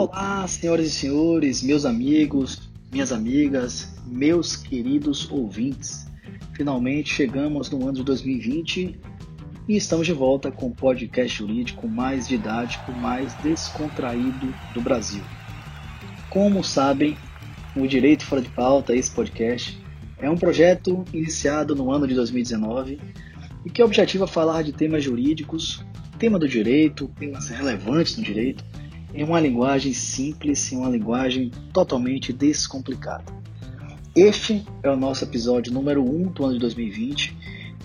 Olá, senhoras e senhores, meus amigos, minhas amigas, meus queridos ouvintes. Finalmente chegamos no ano de 2020 e estamos de volta com o podcast jurídico mais didático, mais descontraído do Brasil. Como sabem, o Direito Fora de Pauta, esse podcast, é um projeto iniciado no ano de 2019 e que objetiva falar de temas jurídicos, tema do direito, temas relevantes no direito, em uma linguagem simples, em uma linguagem totalmente descomplicada. Este é o nosso episódio número 1 do ano de 2020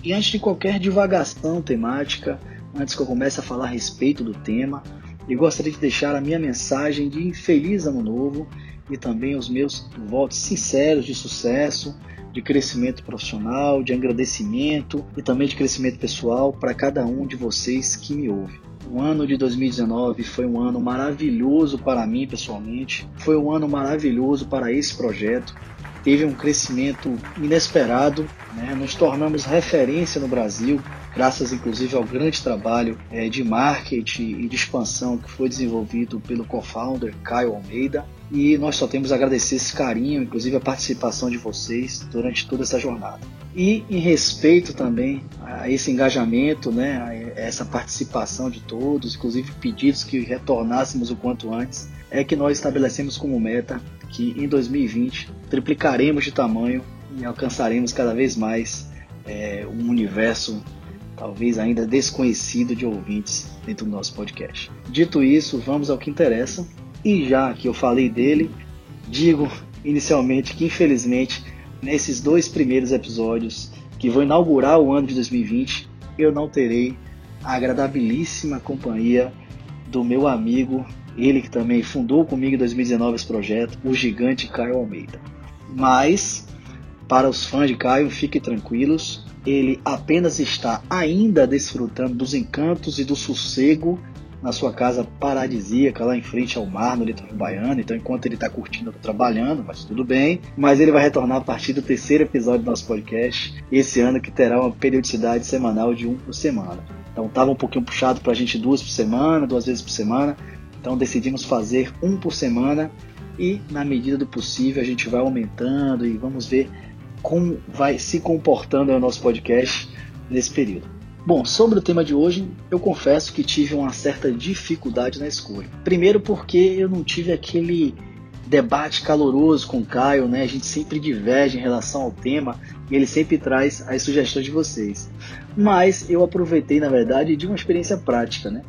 e antes de qualquer divagação temática, antes que eu comece a falar a respeito do tema, eu gostaria de deixar a minha mensagem de feliz ano novo e também os meus votos sinceros de sucesso, de crescimento profissional, de agradecimento e também de crescimento pessoal para cada um de vocês que me ouve. O ano de 2019 foi um ano maravilhoso para mim pessoalmente, foi um ano maravilhoso para esse projeto. Teve um crescimento inesperado, né? nos tornamos referência no Brasil, graças inclusive ao grande trabalho é, de marketing e de expansão que foi desenvolvido pelo co-founder Caio Almeida. E nós só temos a agradecer esse carinho, inclusive a participação de vocês durante toda essa jornada. E em respeito também a esse engajamento, né, a essa participação de todos, inclusive pedidos que retornássemos o quanto antes, é que nós estabelecemos como meta que em 2020 triplicaremos de tamanho e alcançaremos cada vez mais é, um universo talvez ainda desconhecido de ouvintes dentro do nosso podcast. Dito isso, vamos ao que interessa. E já que eu falei dele, digo inicialmente que infelizmente nesses dois primeiros episódios que vão inaugurar o ano de 2020, eu não terei a agradabilíssima companhia do meu amigo, ele que também fundou comigo em 2019 esse projeto, o gigante Caio Almeida. Mas, para os fãs de Caio, fiquem tranquilos, ele apenas está ainda desfrutando dos encantos e do sossego na sua casa paradisíaca lá em frente ao mar, no litoral baiano. Então, enquanto ele está curtindo, está trabalhando, mas tudo bem. Mas ele vai retornar a partir do terceiro episódio do nosso podcast, esse ano que terá uma periodicidade semanal de um por semana. Então, estava um pouquinho puxado para a gente duas por semana, duas vezes por semana. Então, decidimos fazer um por semana e, na medida do possível, a gente vai aumentando e vamos ver como vai se comportando o nosso podcast nesse período. Bom, sobre o tema de hoje, eu confesso que tive uma certa dificuldade na escolha. Primeiro porque eu não tive aquele debate caloroso com o Caio, né? A gente sempre diverge em relação ao tema e ele sempre traz as sugestões de vocês. Mas eu aproveitei, na verdade, de uma experiência prática, né?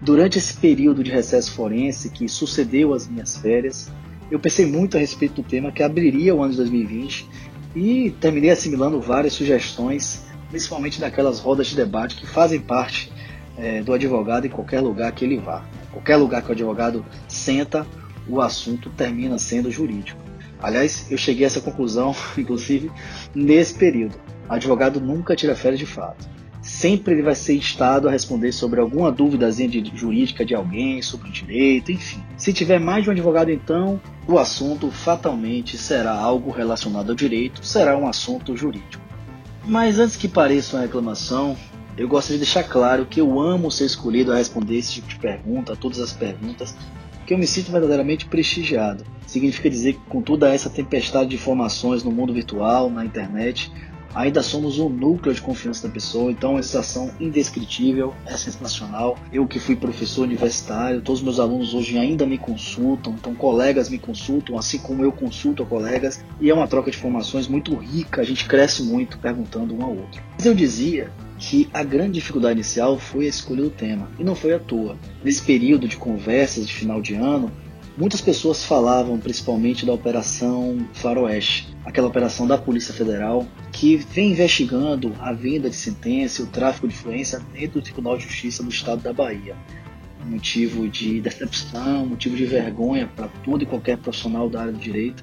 Durante esse período de recesso forense que sucedeu às minhas férias, eu pensei muito a respeito do tema que abriria o ano de 2020 e terminei assimilando várias sugestões principalmente daquelas rodas de debate que fazem parte é, do advogado em qualquer lugar que ele vá. Qualquer lugar que o advogado senta, o assunto termina sendo jurídico. Aliás, eu cheguei a essa conclusão, inclusive, nesse período. Advogado nunca tira férias de fato. Sempre ele vai ser instado a responder sobre alguma dúvida jurídica de alguém, sobre o direito, enfim. Se tiver mais de um advogado, então, o assunto fatalmente será algo relacionado ao direito, será um assunto jurídico. Mas antes que pareça uma reclamação, eu gostaria de deixar claro que eu amo ser escolhido a responder esse tipo de pergunta, todas as perguntas, que eu me sinto verdadeiramente prestigiado. Significa dizer que com toda essa tempestade de informações no mundo virtual, na internet, ainda somos o núcleo de confiança da pessoa, então é uma sensação indescritível, é sensacional. Eu que fui professor universitário, todos os meus alunos hoje ainda me consultam, então colegas me consultam, assim como eu consulto a colegas, e é uma troca de informações muito rica, a gente cresce muito perguntando um ao outro. Mas eu dizia que a grande dificuldade inicial foi a escolha do tema, e não foi à toa. Nesse período de conversas de final de ano, Muitas pessoas falavam principalmente da Operação Faroeste, aquela operação da Polícia Federal que vem investigando a venda de sentença e o tráfico de influência dentro do Tribunal de Justiça do Estado da Bahia. Motivo de decepção, motivo de vergonha para todo e qualquer profissional da área do direito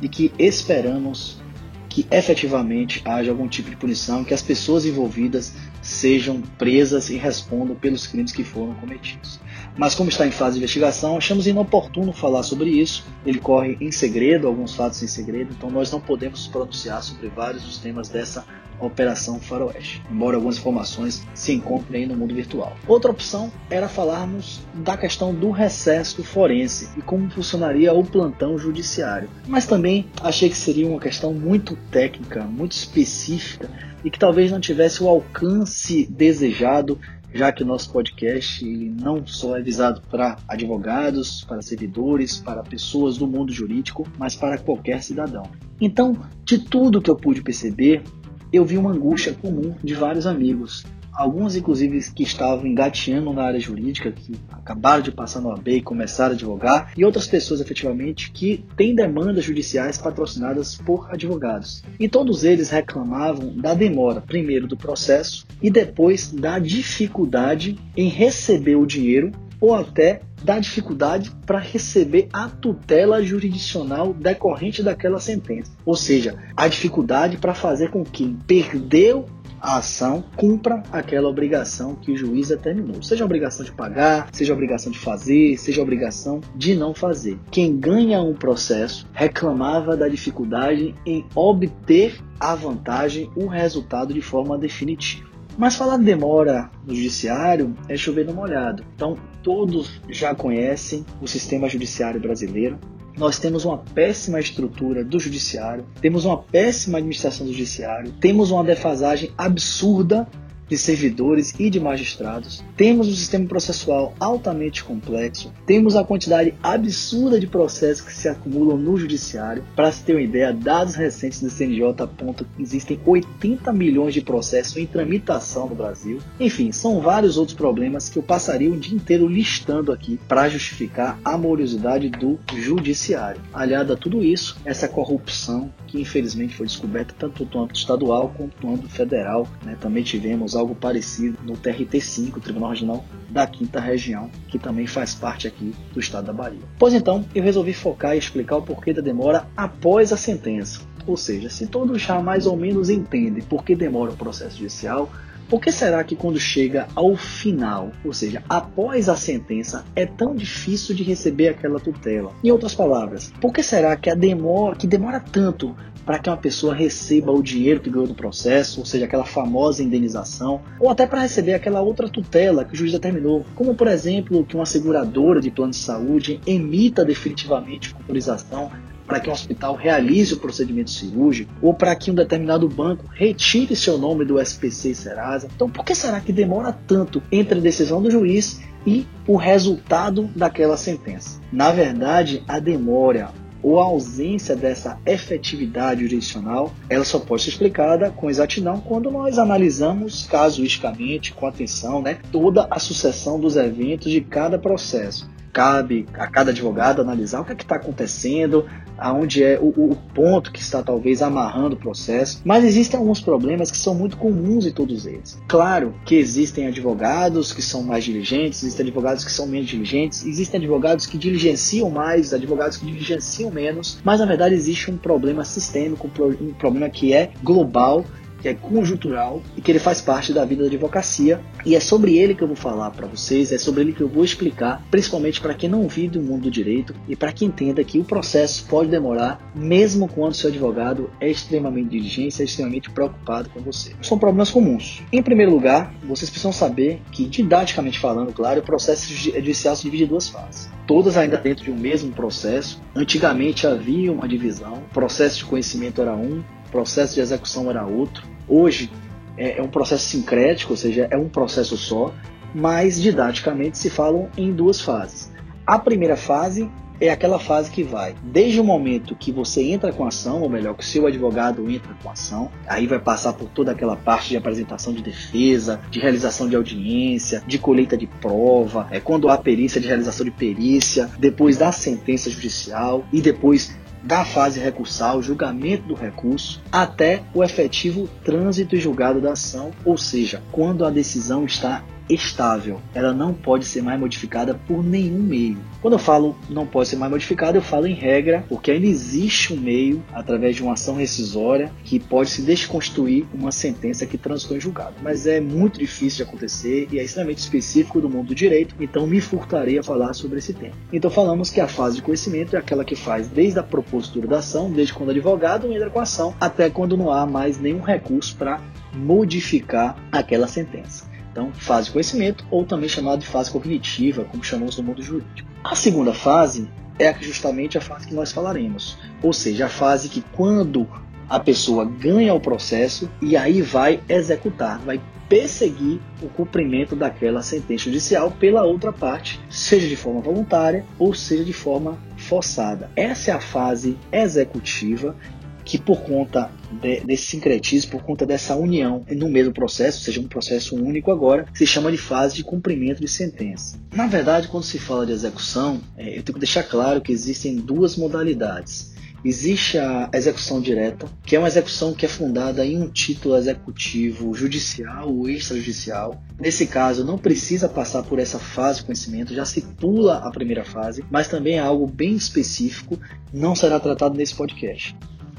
e que esperamos que efetivamente haja algum tipo de punição, que as pessoas envolvidas sejam presas e respondam pelos crimes que foram cometidos. Mas como está em fase de investigação, achamos inoportuno falar sobre isso. Ele corre em segredo, alguns fatos em segredo, então nós não podemos pronunciar sobre vários dos temas dessa Operação Faroeste, embora algumas informações se encontrem aí no mundo virtual. Outra opção era falarmos da questão do recesso forense e como funcionaria o plantão judiciário. Mas também achei que seria uma questão muito técnica, muito específica e que talvez não tivesse o alcance desejado já que nosso podcast não só é visado para advogados, para servidores, para pessoas do mundo jurídico, mas para qualquer cidadão. Então, de tudo que eu pude perceber, eu vi uma angústia comum de vários amigos. Alguns, inclusive, que estavam engateando na área jurídica, que acabaram de passar no AB e começaram a advogar, e outras pessoas, efetivamente, que têm demandas judiciais patrocinadas por advogados. E todos eles reclamavam da demora, primeiro do processo e depois da dificuldade em receber o dinheiro ou até da dificuldade para receber a tutela jurisdicional decorrente daquela sentença. Ou seja, a dificuldade para fazer com que quem perdeu a ação cumpra aquela obrigação que o juiz determinou. Seja a obrigação de pagar, seja a obrigação de fazer, seja a obrigação de não fazer. Quem ganha um processo reclamava da dificuldade em obter a vantagem, o resultado de forma definitiva. Mas falar de demora no judiciário é chover no molhado. Então, todos já conhecem o sistema judiciário brasileiro. Nós temos uma péssima estrutura do judiciário, temos uma péssima administração do judiciário, temos uma defasagem absurda de servidores e de magistrados, temos um sistema processual altamente complexo, temos a quantidade absurda de processos que se acumulam no judiciário. Para se ter uma ideia, dados recentes do CNJ apontam que existem 80 milhões de processos em tramitação no Brasil. Enfim, são vários outros problemas que eu passaria o dia inteiro listando aqui para justificar a morosidade do judiciário. Aliado a tudo isso, essa corrupção que infelizmente foi descoberta tanto no âmbito estadual quanto no âmbito federal. Né? Também tivemos algo parecido no TRT5, Tribunal Regional da Quinta Região, que também faz parte aqui do estado da Bahia. Pois então, eu resolvi focar e explicar o porquê da demora após a sentença. Ou seja, se todos já mais ou menos entendem por que demora o processo judicial, por que será que quando chega ao final, ou seja, após a sentença, é tão difícil de receber aquela tutela? Em outras palavras, por que será que a demora, que demora tanto para que uma pessoa receba o dinheiro que ganhou no processo, ou seja, aquela famosa indenização, ou até para receber aquela outra tutela que o juiz determinou, como por exemplo que uma seguradora de plano de saúde emita definitivamente autorização para que um hospital realize o procedimento cirúrgico ou para que um determinado banco retire seu nome do SPC e Serasa. Então, por que será que demora tanto entre a decisão do juiz e o resultado daquela sentença? Na verdade, a demora ou a ausência dessa efetividade jurisdicional, ela só pode ser explicada com exatidão quando nós analisamos casuisticamente, com atenção, né, toda a sucessão dos eventos de cada processo cabe a cada advogado analisar o que é está acontecendo, aonde é o, o, ponto que está talvez amarrando o processo. Mas existem alguns problemas que são muito comuns em todos eles. Claro que existem advogados que são mais diligentes, existem advogados que são menos diligentes, existem advogados que diligenciam mais, advogados que diligenciam menos, mas na verdade existe um problema sistêmico, um problema que é global que é conjuntural e que ele faz parte da vida da advocacia. E é sobre ele que eu vou falar para vocês, é sobre ele que eu vou explicar, principalmente para quem não vive o mundo do direito e para que entenda que o processo pode demorar, mesmo quando seu advogado é extremamente diligente, é extremamente preocupado com você. São problemas comuns. Em primeiro lugar, vocês precisam saber que, didaticamente falando, claro, o processo judicial se divide em duas fases todas ainda dentro de um mesmo processo. Antigamente havia uma divisão, processo de conhecimento era um, processo de execução era outro. Hoje é, é um processo sincrético, ou seja, é um processo só, mas didaticamente se falam em duas fases. A primeira fase é aquela fase que vai desde o momento que você entra com a ação, ou melhor, que o seu advogado entra com a ação, aí vai passar por toda aquela parte de apresentação de defesa, de realização de audiência, de colheita de prova, é quando há perícia de realização de perícia, depois da sentença judicial e depois da fase recursal, julgamento do recurso, até o efetivo trânsito e julgado da ação, ou seja, quando a decisão está estável. Ela não pode ser mais modificada por nenhum meio. Quando eu falo não pode ser mais modificada, eu falo em regra, porque ainda existe um meio, através de uma ação rescisória, que pode se desconstruir uma sentença que transitou em julgado. Mas é muito difícil de acontecer e é extremamente específico do mundo do direito, então me furtarei a falar sobre esse tema. Então falamos que a fase de conhecimento é aquela que faz desde a propositura da ação, desde quando o advogado entra com a ação, até quando não há mais nenhum recurso para modificar aquela sentença. Então, fase de conhecimento, ou também chamado de fase cognitiva, como chamamos no mundo jurídico. A segunda fase é justamente a fase que nós falaremos, ou seja, a fase que quando a pessoa ganha o processo e aí vai executar, vai perseguir o cumprimento daquela sentença judicial pela outra parte, seja de forma voluntária ou seja de forma forçada. Essa é a fase executiva que por conta de, desse sincretismo, por conta dessa união no mesmo processo, seja um processo único agora, se chama de fase de cumprimento de sentença. Na verdade, quando se fala de execução, é, eu tenho que deixar claro que existem duas modalidades. Existe a execução direta, que é uma execução que é fundada em um título executivo judicial ou extrajudicial. Nesse caso, não precisa passar por essa fase de conhecimento, já se pula a primeira fase, mas também é algo bem específico, não será tratado nesse podcast.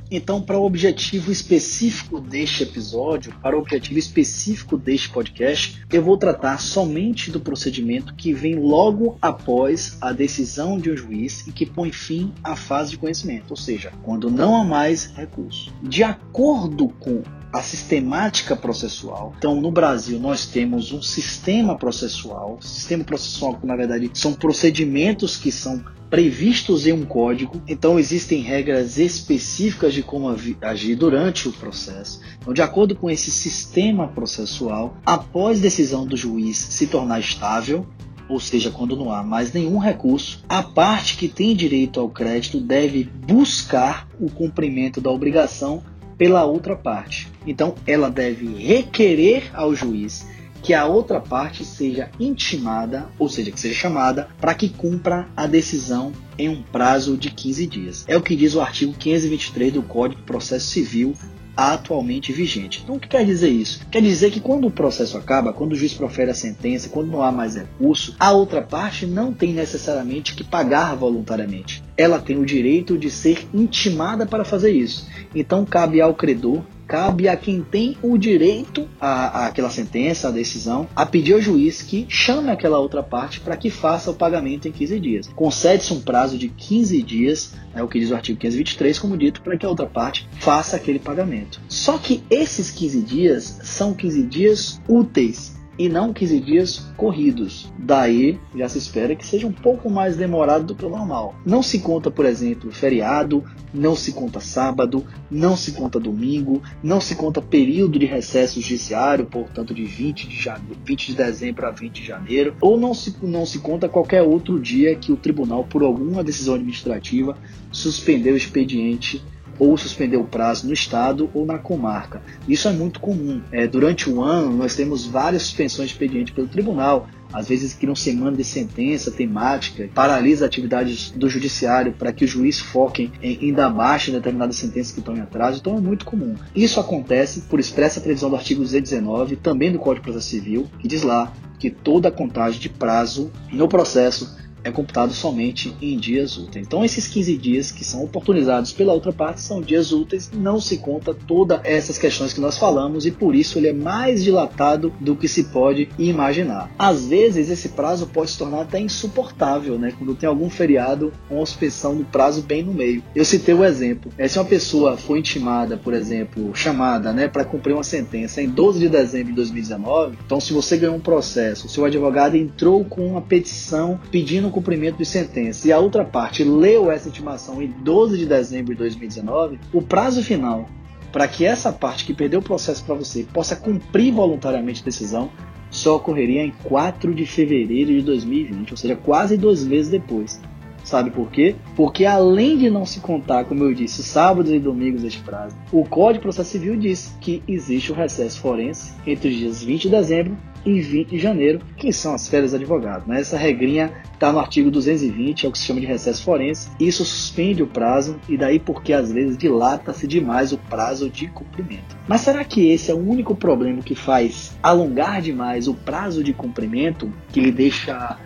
Então, para o objetivo específico deste episódio, para o objetivo específico deste podcast, eu vou tratar somente do procedimento que vem logo após a decisão de um juiz e que põe fim à fase de conhecimento, ou seja, quando não há mais recurso. De acordo com a sistemática processual. Então, no Brasil, nós temos um sistema processual. Sistema processual, que na verdade são procedimentos que são previstos em um código, então existem regras específicas de como agir durante o processo. Então, de acordo com esse sistema processual, após decisão do juiz se tornar estável, ou seja, quando não há mais nenhum recurso, a parte que tem direito ao crédito deve buscar o cumprimento da obrigação pela outra parte. Então, ela deve requerer ao juiz que a outra parte seja intimada, ou seja, que seja chamada, para que cumpra a decisão em um prazo de 15 dias. É o que diz o artigo 523 do Código de Processo Civil atualmente vigente. Então, o que quer dizer isso? Quer dizer que quando o processo acaba, quando o juiz profere a sentença, quando não há mais recurso, a outra parte não tem necessariamente que pagar voluntariamente. Ela tem o direito de ser intimada para fazer isso. Então, cabe ao credor cabe a quem tem o direito à, àquela sentença, à decisão, a pedir ao juiz que chame aquela outra parte para que faça o pagamento em 15 dias. Concede-se um prazo de 15 dias, é o que diz o artigo 523, como dito, para que a outra parte faça aquele pagamento. Só que esses 15 dias são 15 dias úteis e não 15 dias corridos. Daí já se espera que seja um pouco mais demorado do que o normal. Não se conta, por exemplo, feriado, não se conta sábado, não se conta domingo, não se conta período de recesso judiciário, portanto de 20 de, janeiro, 20 de dezembro a 20 de janeiro, ou não se, não se conta qualquer outro dia que o tribunal, por alguma decisão administrativa, suspendeu o expediente ou suspender o prazo no estado ou na comarca. Isso é muito comum. É, durante o ano, nós temos várias suspensões de expediente pelo tribunal. Às vezes criam semana de sentença temática, paralisa atividades do judiciário para que o juiz foque em ainda mais em determinadas sentenças que estão em atraso. Então é muito comum. Isso acontece por expressa previsão do artigo 219, também do Código de Processo Civil, que diz lá que toda a contagem de prazo no processo é computado somente em dias úteis. Então, esses 15 dias que são oportunizados pela outra parte são dias úteis, não se conta todas essas questões que nós falamos e por isso ele é mais dilatado do que se pode imaginar. Às vezes, esse prazo pode se tornar até insuportável, né? Quando tem algum feriado com suspensão do prazo bem no meio. Eu citei o exemplo: é, se uma pessoa foi intimada, por exemplo, chamada né, para cumprir uma sentença em 12 de dezembro de 2019, então, se você ganhou um processo, seu advogado entrou com uma petição pedindo cumprimento de sentença e a outra parte leu essa intimação em 12 de dezembro de 2019, o prazo final para que essa parte que perdeu o processo para você possa cumprir voluntariamente a decisão só ocorreria em 4 de fevereiro de 2020, ou seja, quase dois meses depois. Sabe por quê? Porque além de não se contar, como eu disse, sábados e domingos deste prazo, o Código de Processo Civil diz que existe o recesso forense entre os dias 20 de dezembro e 20 de janeiro, que são as férias do advogado. Né? Essa regrinha está no artigo 220, é o que se chama de recesso forense. Isso suspende o prazo e daí porque às vezes dilata-se demais o prazo de cumprimento. Mas será que esse é o único problema que faz alongar demais o prazo de cumprimento, que lhe deixa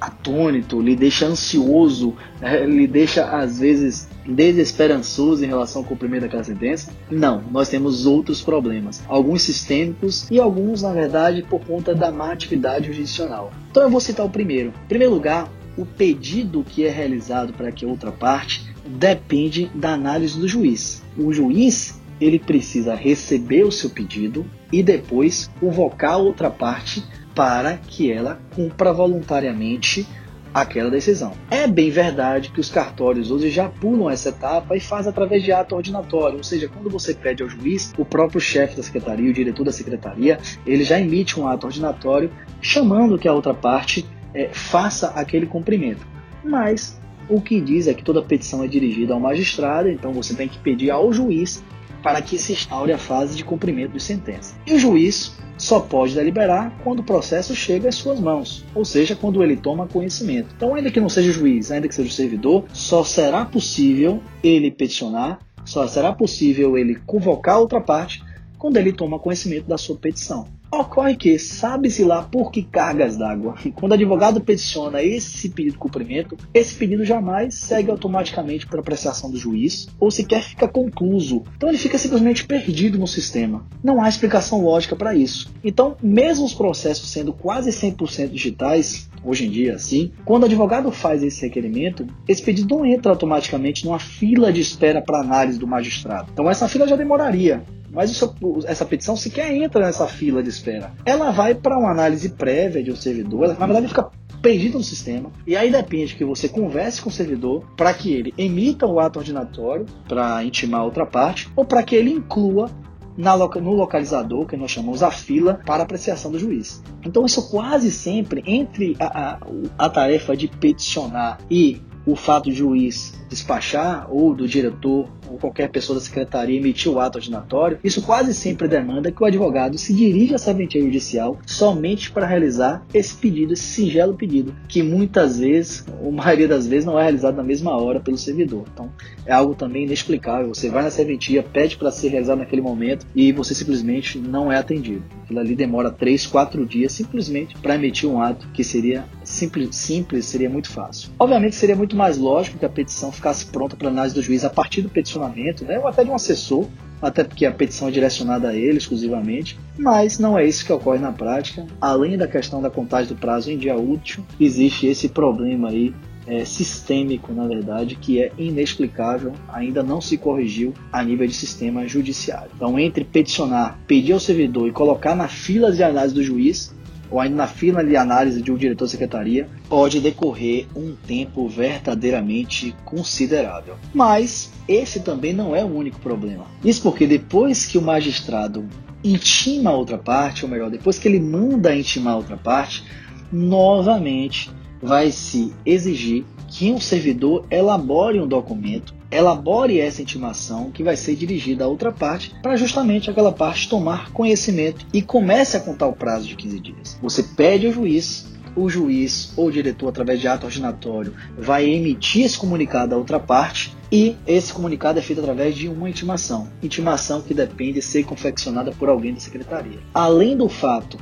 atônito, lhe deixa ansioso, é, lhe deixa às vezes desesperançoso em relação ao cumprimento daquela sentença? Não, nós temos outros problemas, alguns sistêmicos e alguns, na verdade, por conta da má atividade jurisdicional. Então eu vou citar o primeiro. Em primeiro lugar, o pedido que é realizado para que outra parte depende da análise do juiz. O juiz ele precisa receber o seu pedido e depois convocar a outra parte para que ela cumpra voluntariamente aquela decisão. É bem verdade que os cartórios hoje já pulam essa etapa e fazem através de ato ordinatório, ou seja, quando você pede ao juiz, o próprio chefe da secretaria, o diretor da secretaria, ele já emite um ato ordinatório chamando que a outra parte é, faça aquele cumprimento. Mas o que diz é que toda petição é dirigida ao magistrado, então você tem que pedir ao juiz para que se instaure a fase de cumprimento de sentença. E o juiz só pode deliberar quando o processo chega às suas mãos, ou seja, quando ele toma conhecimento. Então, ainda que não seja juiz, ainda que seja o servidor, só será possível ele peticionar, só será possível ele convocar outra parte quando ele toma conhecimento da sua petição. Ocorre que, sabe-se lá por que cargas d'água, quando o advogado peticiona esse pedido de cumprimento, esse pedido jamais segue automaticamente para apreciação do juiz ou sequer fica concluso. Então ele fica simplesmente perdido no sistema. Não há explicação lógica para isso. Então, mesmo os processos sendo quase 100% digitais, hoje em dia assim, quando o advogado faz esse requerimento, esse pedido não entra automaticamente numa fila de espera para análise do magistrado. Então essa fila já demoraria. Mas isso, essa petição sequer entra nessa fila de espera. Ela vai para uma análise prévia de um servidor, ela, na verdade fica perdida no sistema. E aí depende que você converse com o servidor para que ele emita o ato ordinatório para intimar outra parte ou para que ele inclua na, no localizador, que nós chamamos a fila, para apreciação do juiz. Então, isso quase sempre, entre a, a, a tarefa de peticionar e o fato do juiz despachar ou do diretor ou qualquer pessoa da secretaria emitir o ato ordinatório, isso quase sempre demanda que o advogado se dirija à serventia judicial somente para realizar esse pedido, esse singelo pedido, que muitas vezes, ou maioria das vezes, não é realizado na mesma hora pelo servidor. Então, é algo também inexplicável. Você vai na serventia, pede para ser realizado naquele momento e você simplesmente não é atendido. Aquilo ali demora 3, 4 dias simplesmente para emitir um ato que seria simples, simples, seria muito fácil. Obviamente seria muito mais lógico que a petição ficasse pronta para análise do juiz a partir do peticionamento, né, ou até de um assessor, até porque a petição é direcionada a ele exclusivamente, mas não é isso que ocorre na prática. Além da questão da contagem do prazo em dia útil, existe esse problema aí é, sistêmico, na verdade, que é inexplicável, ainda não se corrigiu a nível de sistema judiciário. Então, entre peticionar, pedir ao servidor e colocar na fila de análise do juiz, ou ainda na fila de análise de um diretor de secretaria, pode decorrer um tempo verdadeiramente considerável. Mas esse também não é o único problema. Isso porque depois que o magistrado intima a outra parte, ou melhor, depois que ele manda intimar a outra parte, novamente vai se exigir que um servidor elabore um documento, elabore essa intimação que vai ser dirigida a outra parte, para justamente aquela parte tomar conhecimento e comece a contar o prazo de 15 dias. Você pede ao juiz, o juiz ou o diretor, através de ato ordinatório, vai emitir esse comunicado à outra parte e esse comunicado é feito através de uma intimação. Intimação que depende de ser confeccionada por alguém da secretaria. Além do fato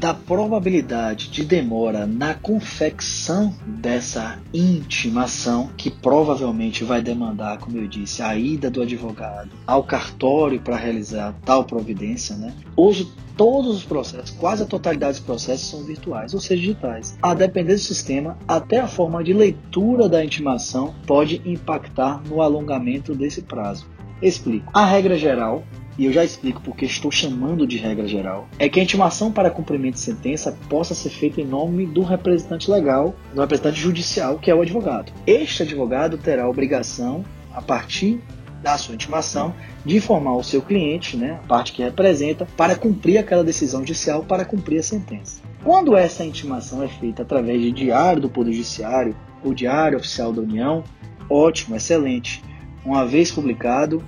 da probabilidade de demora na confecção dessa intimação, que provavelmente vai demandar, como eu disse, a ida do advogado ao cartório para realizar tal providência, né? Hoje todos os processos, quase a totalidade dos processos são virtuais, ou seja, digitais. A depender do sistema, até a forma de leitura da intimação pode impactar no alongamento desse prazo. Explico. A regra geral e eu já explico porque estou chamando de regra geral, é que a intimação para cumprimento de sentença possa ser feita em nome do representante legal, do representante judicial, que é o advogado. Este advogado terá a obrigação, a partir da sua intimação, de informar o seu cliente, né, a parte que representa, para cumprir aquela decisão judicial, para cumprir a sentença. Quando essa intimação é feita através de diário do Poder Judiciário, o Diário Oficial da União, ótimo, excelente. Uma vez publicado,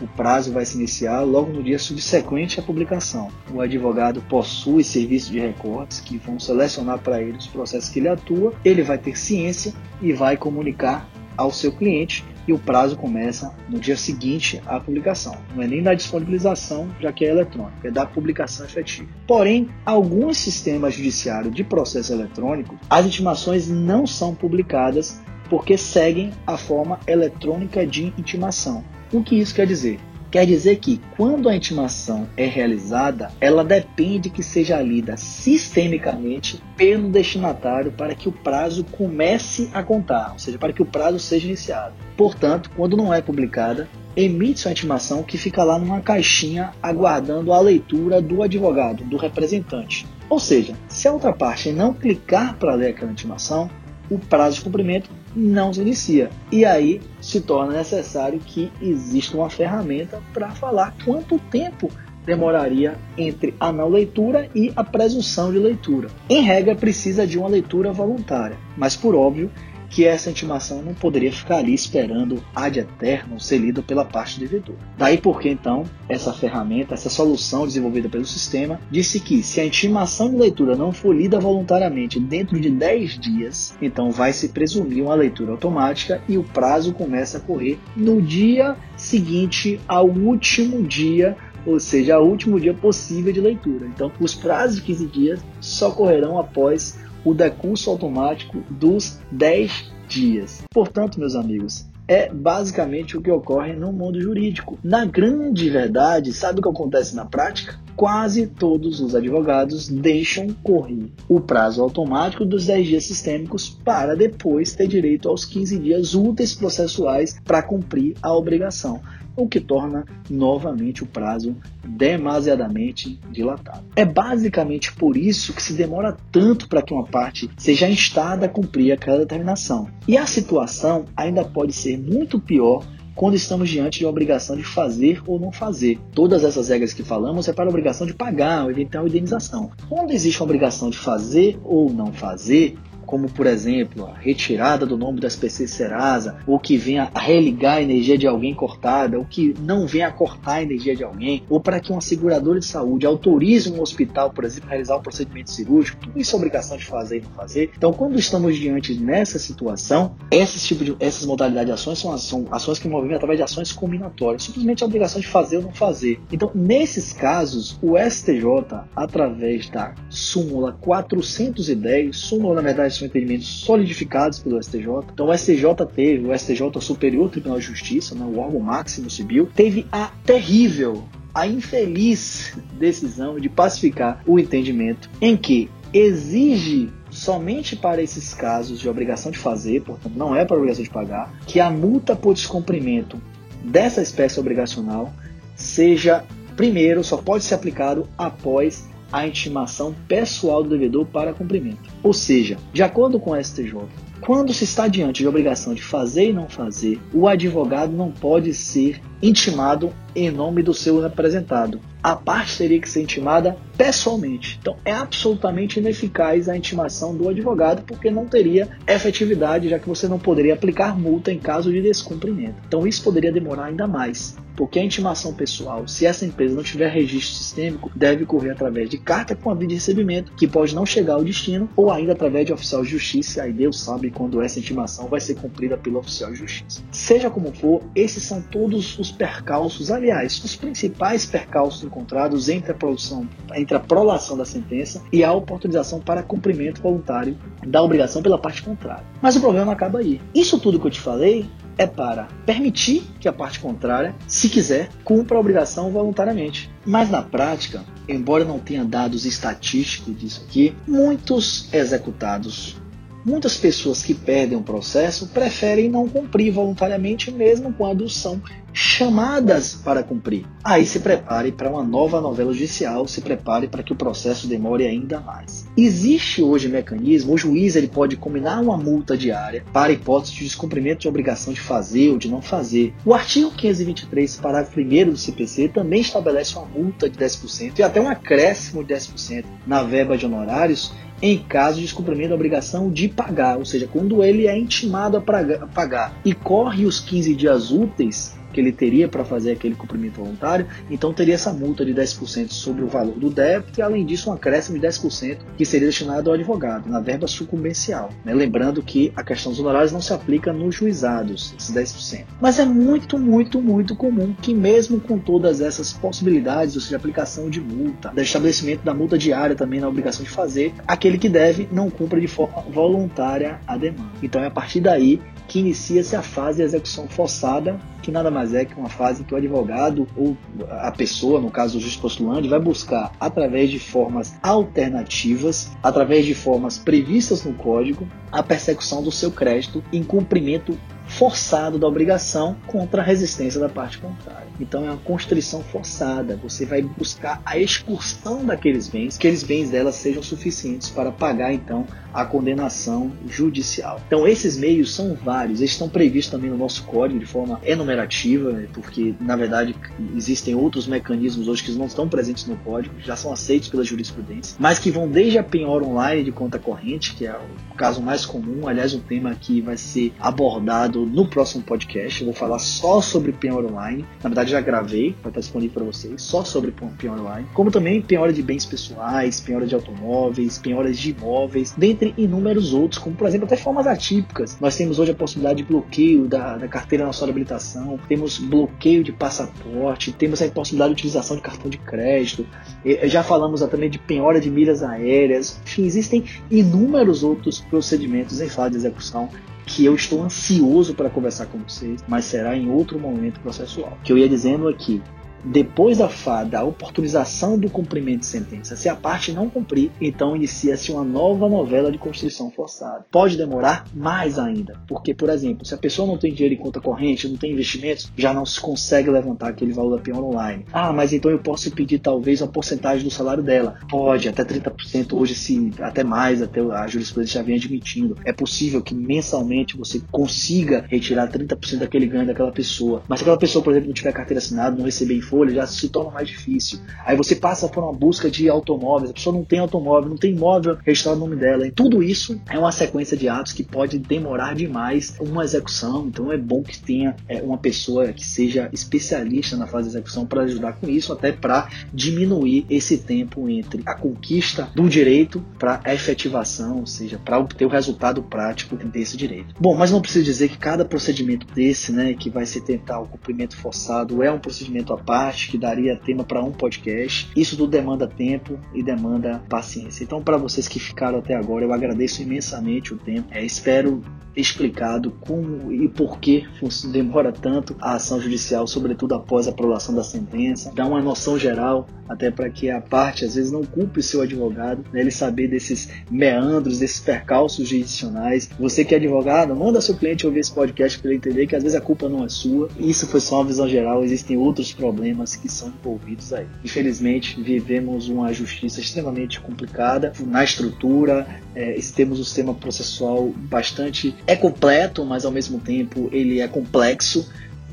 o prazo vai se iniciar logo no dia subsequente à publicação. O advogado possui serviço de recortes que vão selecionar para ele os processos que ele atua, ele vai ter ciência e vai comunicar ao seu cliente e o prazo começa no dia seguinte à publicação. Não é nem da disponibilização, já que é eletrônico, é da publicação efetiva. Porém, alguns sistemas judiciários de processo eletrônico, as intimações não são publicadas porque seguem a forma eletrônica de intimação. O que isso quer dizer? Quer dizer que quando a intimação é realizada, ela depende que seja lida sistemicamente pelo destinatário para que o prazo comece a contar, ou seja, para que o prazo seja iniciado. Portanto, quando não é publicada, emite-se intimação que fica lá numa caixinha aguardando a leitura do advogado, do representante. Ou seja, se a outra parte não clicar para ler aquela intimação, o prazo de cumprimento não se inicia. E aí se torna necessário que exista uma ferramenta para falar quanto tempo demoraria entre a não leitura e a presunção de leitura. Em regra, precisa de uma leitura voluntária, mas por óbvio que essa intimação não poderia ficar ali esperando ad eterno ser lida pela parte do devedor. Daí porque então essa ferramenta, essa solução desenvolvida pelo sistema, disse que se a intimação de leitura não for lida voluntariamente dentro de 10 dias, então vai se presumir uma leitura automática e o prazo começa a correr no dia seguinte ao último dia ou seja, ao último dia possível de leitura. Então, os prazos de 15 dias só correrão após o decurso automático dos 10 dias. Portanto, meus amigos, é basicamente o que ocorre no mundo jurídico. Na grande verdade, sabe o que acontece na prática? Quase todos os advogados deixam correr o prazo automático dos 10 dias sistêmicos para depois ter direito aos 15 dias úteis processuais para cumprir a obrigação o que torna novamente o prazo demasiadamente dilatado. É basicamente por isso que se demora tanto para que uma parte seja instada a cumprir aquela determinação. E a situação ainda pode ser muito pior quando estamos diante de uma obrigação de fazer ou não fazer. Todas essas regras que falamos é para a obrigação de pagar ou eventual indenização. Quando existe uma obrigação de fazer ou não fazer, como por exemplo a retirada do nome das PC Serasa, ou que venha a religar a energia de alguém cortada, ou que não venha a cortar a energia de alguém, ou para que uma seguradora de saúde autorize um hospital, por exemplo, a realizar um procedimento cirúrgico, tudo isso é obrigação de fazer e não fazer. Então, quando estamos diante nessa situação, esses tipo de, essas modalidades de ações são, são ações que movem através de ações combinatórias, simplesmente a obrigação de fazer ou não fazer. Então, nesses casos, o STJ, através da súmula 410, súmula na verdade são entendimentos solidificados pelo STJ. Então o STJ teve, o STJ Superior Tribunal de Justiça, né, o órgão máximo civil, teve a terrível, a infeliz decisão de pacificar o entendimento em que exige somente para esses casos de obrigação de fazer, portanto não é para obrigação de pagar, que a multa por descumprimento dessa espécie obrigacional seja primeiro só pode ser aplicado após a intimação pessoal do devedor para cumprimento. Ou seja, de acordo com o STJ, quando se está diante de obrigação de fazer e não fazer, o advogado não pode ser intimado em nome do seu representado. A parte teria que ser intimada pessoalmente. Então é absolutamente ineficaz a intimação do advogado porque não teria efetividade, já que você não poderia aplicar multa em caso de descumprimento. Então isso poderia demorar ainda mais. Porque a intimação pessoal, se essa empresa não tiver registro sistêmico, deve correr através de carta com aviso de recebimento, que pode não chegar ao destino, ou ainda através de oficial de justiça, aí Deus sabe quando essa intimação vai ser cumprida pelo oficial de justiça. Seja como for, esses são todos os percalços, aliás, os principais percalços encontrados entre a produção, entre a prolação da sentença e a oportunização para cumprimento voluntário da obrigação pela parte contrária. Mas o problema acaba aí. Isso tudo que eu te falei é para permitir que a parte contrária, se quiser, cumpra a obrigação voluntariamente. Mas na prática, embora não tenha dados estatísticos disso aqui, muitos executados, muitas pessoas que perdem o processo preferem não cumprir voluntariamente, mesmo quando são chamadas para cumprir. Aí se prepare para uma nova novela judicial, se prepare para que o processo demore ainda mais. Existe hoje mecanismo, o juiz ele pode combinar uma multa diária para hipótese de descumprimento de obrigação de fazer ou de não fazer. O artigo 523, parágrafo 1 do CPC, também estabelece uma multa de 10% e até um acréscimo de 10% na verba de honorários em caso de descumprimento da obrigação de pagar, ou seja, quando ele é intimado a pagar e corre os 15 dias úteis que ele teria para fazer aquele cumprimento voluntário, então teria essa multa de 10% sobre o valor do débito e, além disso, um acréscimo de 10% que seria destinado ao advogado, na verba sucumbencial. Né? Lembrando que a questão dos honorários não se aplica nos juizados, esses 10%. Mas é muito, muito, muito comum que, mesmo com todas essas possibilidades, ou seja, aplicação de multa, do estabelecimento da multa diária também na obrigação de fazer, aquele que deve não cumpra de forma voluntária a demanda. Então é a partir daí que inicia-se a fase de execução forçada, que nada mais é que uma fase em que o advogado ou a pessoa, no caso o juiz postulante, vai buscar através de formas alternativas, através de formas previstas no código, a persecução do seu crédito em cumprimento forçado da obrigação contra a resistência da parte contrária. Então é uma constrição forçada. Você vai buscar a excursão daqueles bens, que aqueles bens dela sejam suficientes para pagar então a condenação judicial. Então esses meios são vários, eles estão previstos também no nosso código de forma enumerativa, né, porque na verdade existem outros mecanismos hoje que não estão presentes no código, já são aceitos pela jurisprudência, mas que vão desde a penhora online de conta corrente, que é o caso mais comum, aliás um tema que vai ser abordado no próximo podcast. Eu vou falar só sobre penhora online. Na verdade já gravei, vai estar disponível para vocês, só sobre penhora online, como também penhora de bens pessoais, penhora de automóveis, penhoras de imóveis, dentre entre inúmeros outros, como por exemplo até formas atípicas. Nós temos hoje a possibilidade de bloqueio da, da carteira nacional de habilitação, temos bloqueio de passaporte, temos a possibilidade de utilização de cartão de crédito, já falamos também de penhora de milhas aéreas, enfim, existem inúmeros outros procedimentos em fase de execução que eu estou ansioso para conversar com vocês, mas será em outro momento processual. O que eu ia dizendo aqui, depois da FAD, a oportunização do cumprimento de sentença, se a parte não cumprir, então inicia-se uma nova novela de constrição forçada. Pode demorar mais ainda, porque, por exemplo, se a pessoa não tem dinheiro em conta corrente, não tem investimentos, já não se consegue levantar aquele valor da penhora online. Ah, mas então eu posso pedir talvez a porcentagem do salário dela. Pode, até 30%, hoje se até mais, até a jurisprudência já vem admitindo. É possível que mensalmente você consiga retirar 30% daquele ganho daquela pessoa. Mas se aquela pessoa, por exemplo, não tiver carteira assinada, não receber informe, já se torna mais difícil. Aí você passa por uma busca de automóveis, a pessoa não tem automóvel, não tem imóvel registrado no nome dela. E tudo isso é uma sequência de atos que pode demorar demais uma execução. Então é bom que tenha é, uma pessoa que seja especialista na fase de execução para ajudar com isso, até para diminuir esse tempo entre a conquista do direito para a efetivação, ou seja, para obter o resultado prático desse direito. Bom, mas não preciso dizer que cada procedimento desse, né, que vai se tentar o cumprimento forçado, é um procedimento à parte parte que daria tema para um podcast. Isso tudo demanda tempo e demanda paciência. Então, para vocês que ficaram até agora, eu agradeço imensamente o tempo. É, espero explicado como e por que demora tanto a ação judicial, sobretudo após a aprovação da sentença, dar uma noção geral, até para que a parte às vezes não culpe o seu advogado, né, ele saber desses meandros, desses percalços jurisdicionais. Você que é advogado, manda seu cliente ouvir esse podcast para ele entender que às vezes a culpa não é sua. Isso foi só uma visão geral, existem outros problemas que são envolvidos aí. Infelizmente, vivemos uma justiça extremamente complicada na estrutura, é, temos um sistema processual bastante é completo, mas ao mesmo tempo ele é complexo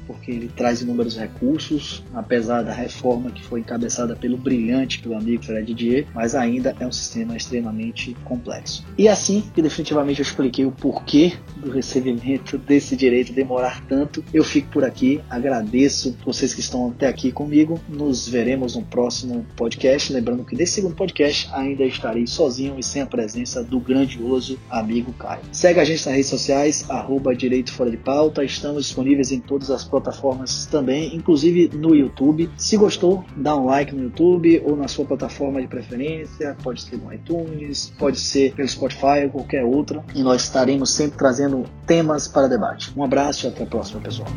porque ele traz inúmeros recursos, apesar da reforma que foi encabeçada pelo brilhante, pelo amigo Fred Didier, mas ainda é um sistema extremamente complexo. E assim que definitivamente eu expliquei o porquê do recebimento desse direito demorar tanto, eu fico por aqui, agradeço vocês que estão até aqui comigo, nos veremos no próximo podcast, lembrando que nesse segundo podcast ainda estarei sozinho e sem a presença do grandioso amigo Caio. Segue a gente nas redes sociais, arroba Direito Fora de Pauta, estamos disponíveis em todas as plataformas também, inclusive no YouTube. Se gostou, dá um like no YouTube ou na sua plataforma de preferência, pode ser no iTunes, pode ser pelo Spotify ou qualquer outra, e nós estaremos sempre trazendo temas para debate. Um abraço e até a próxima, pessoal.